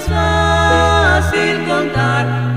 Es fácil contar.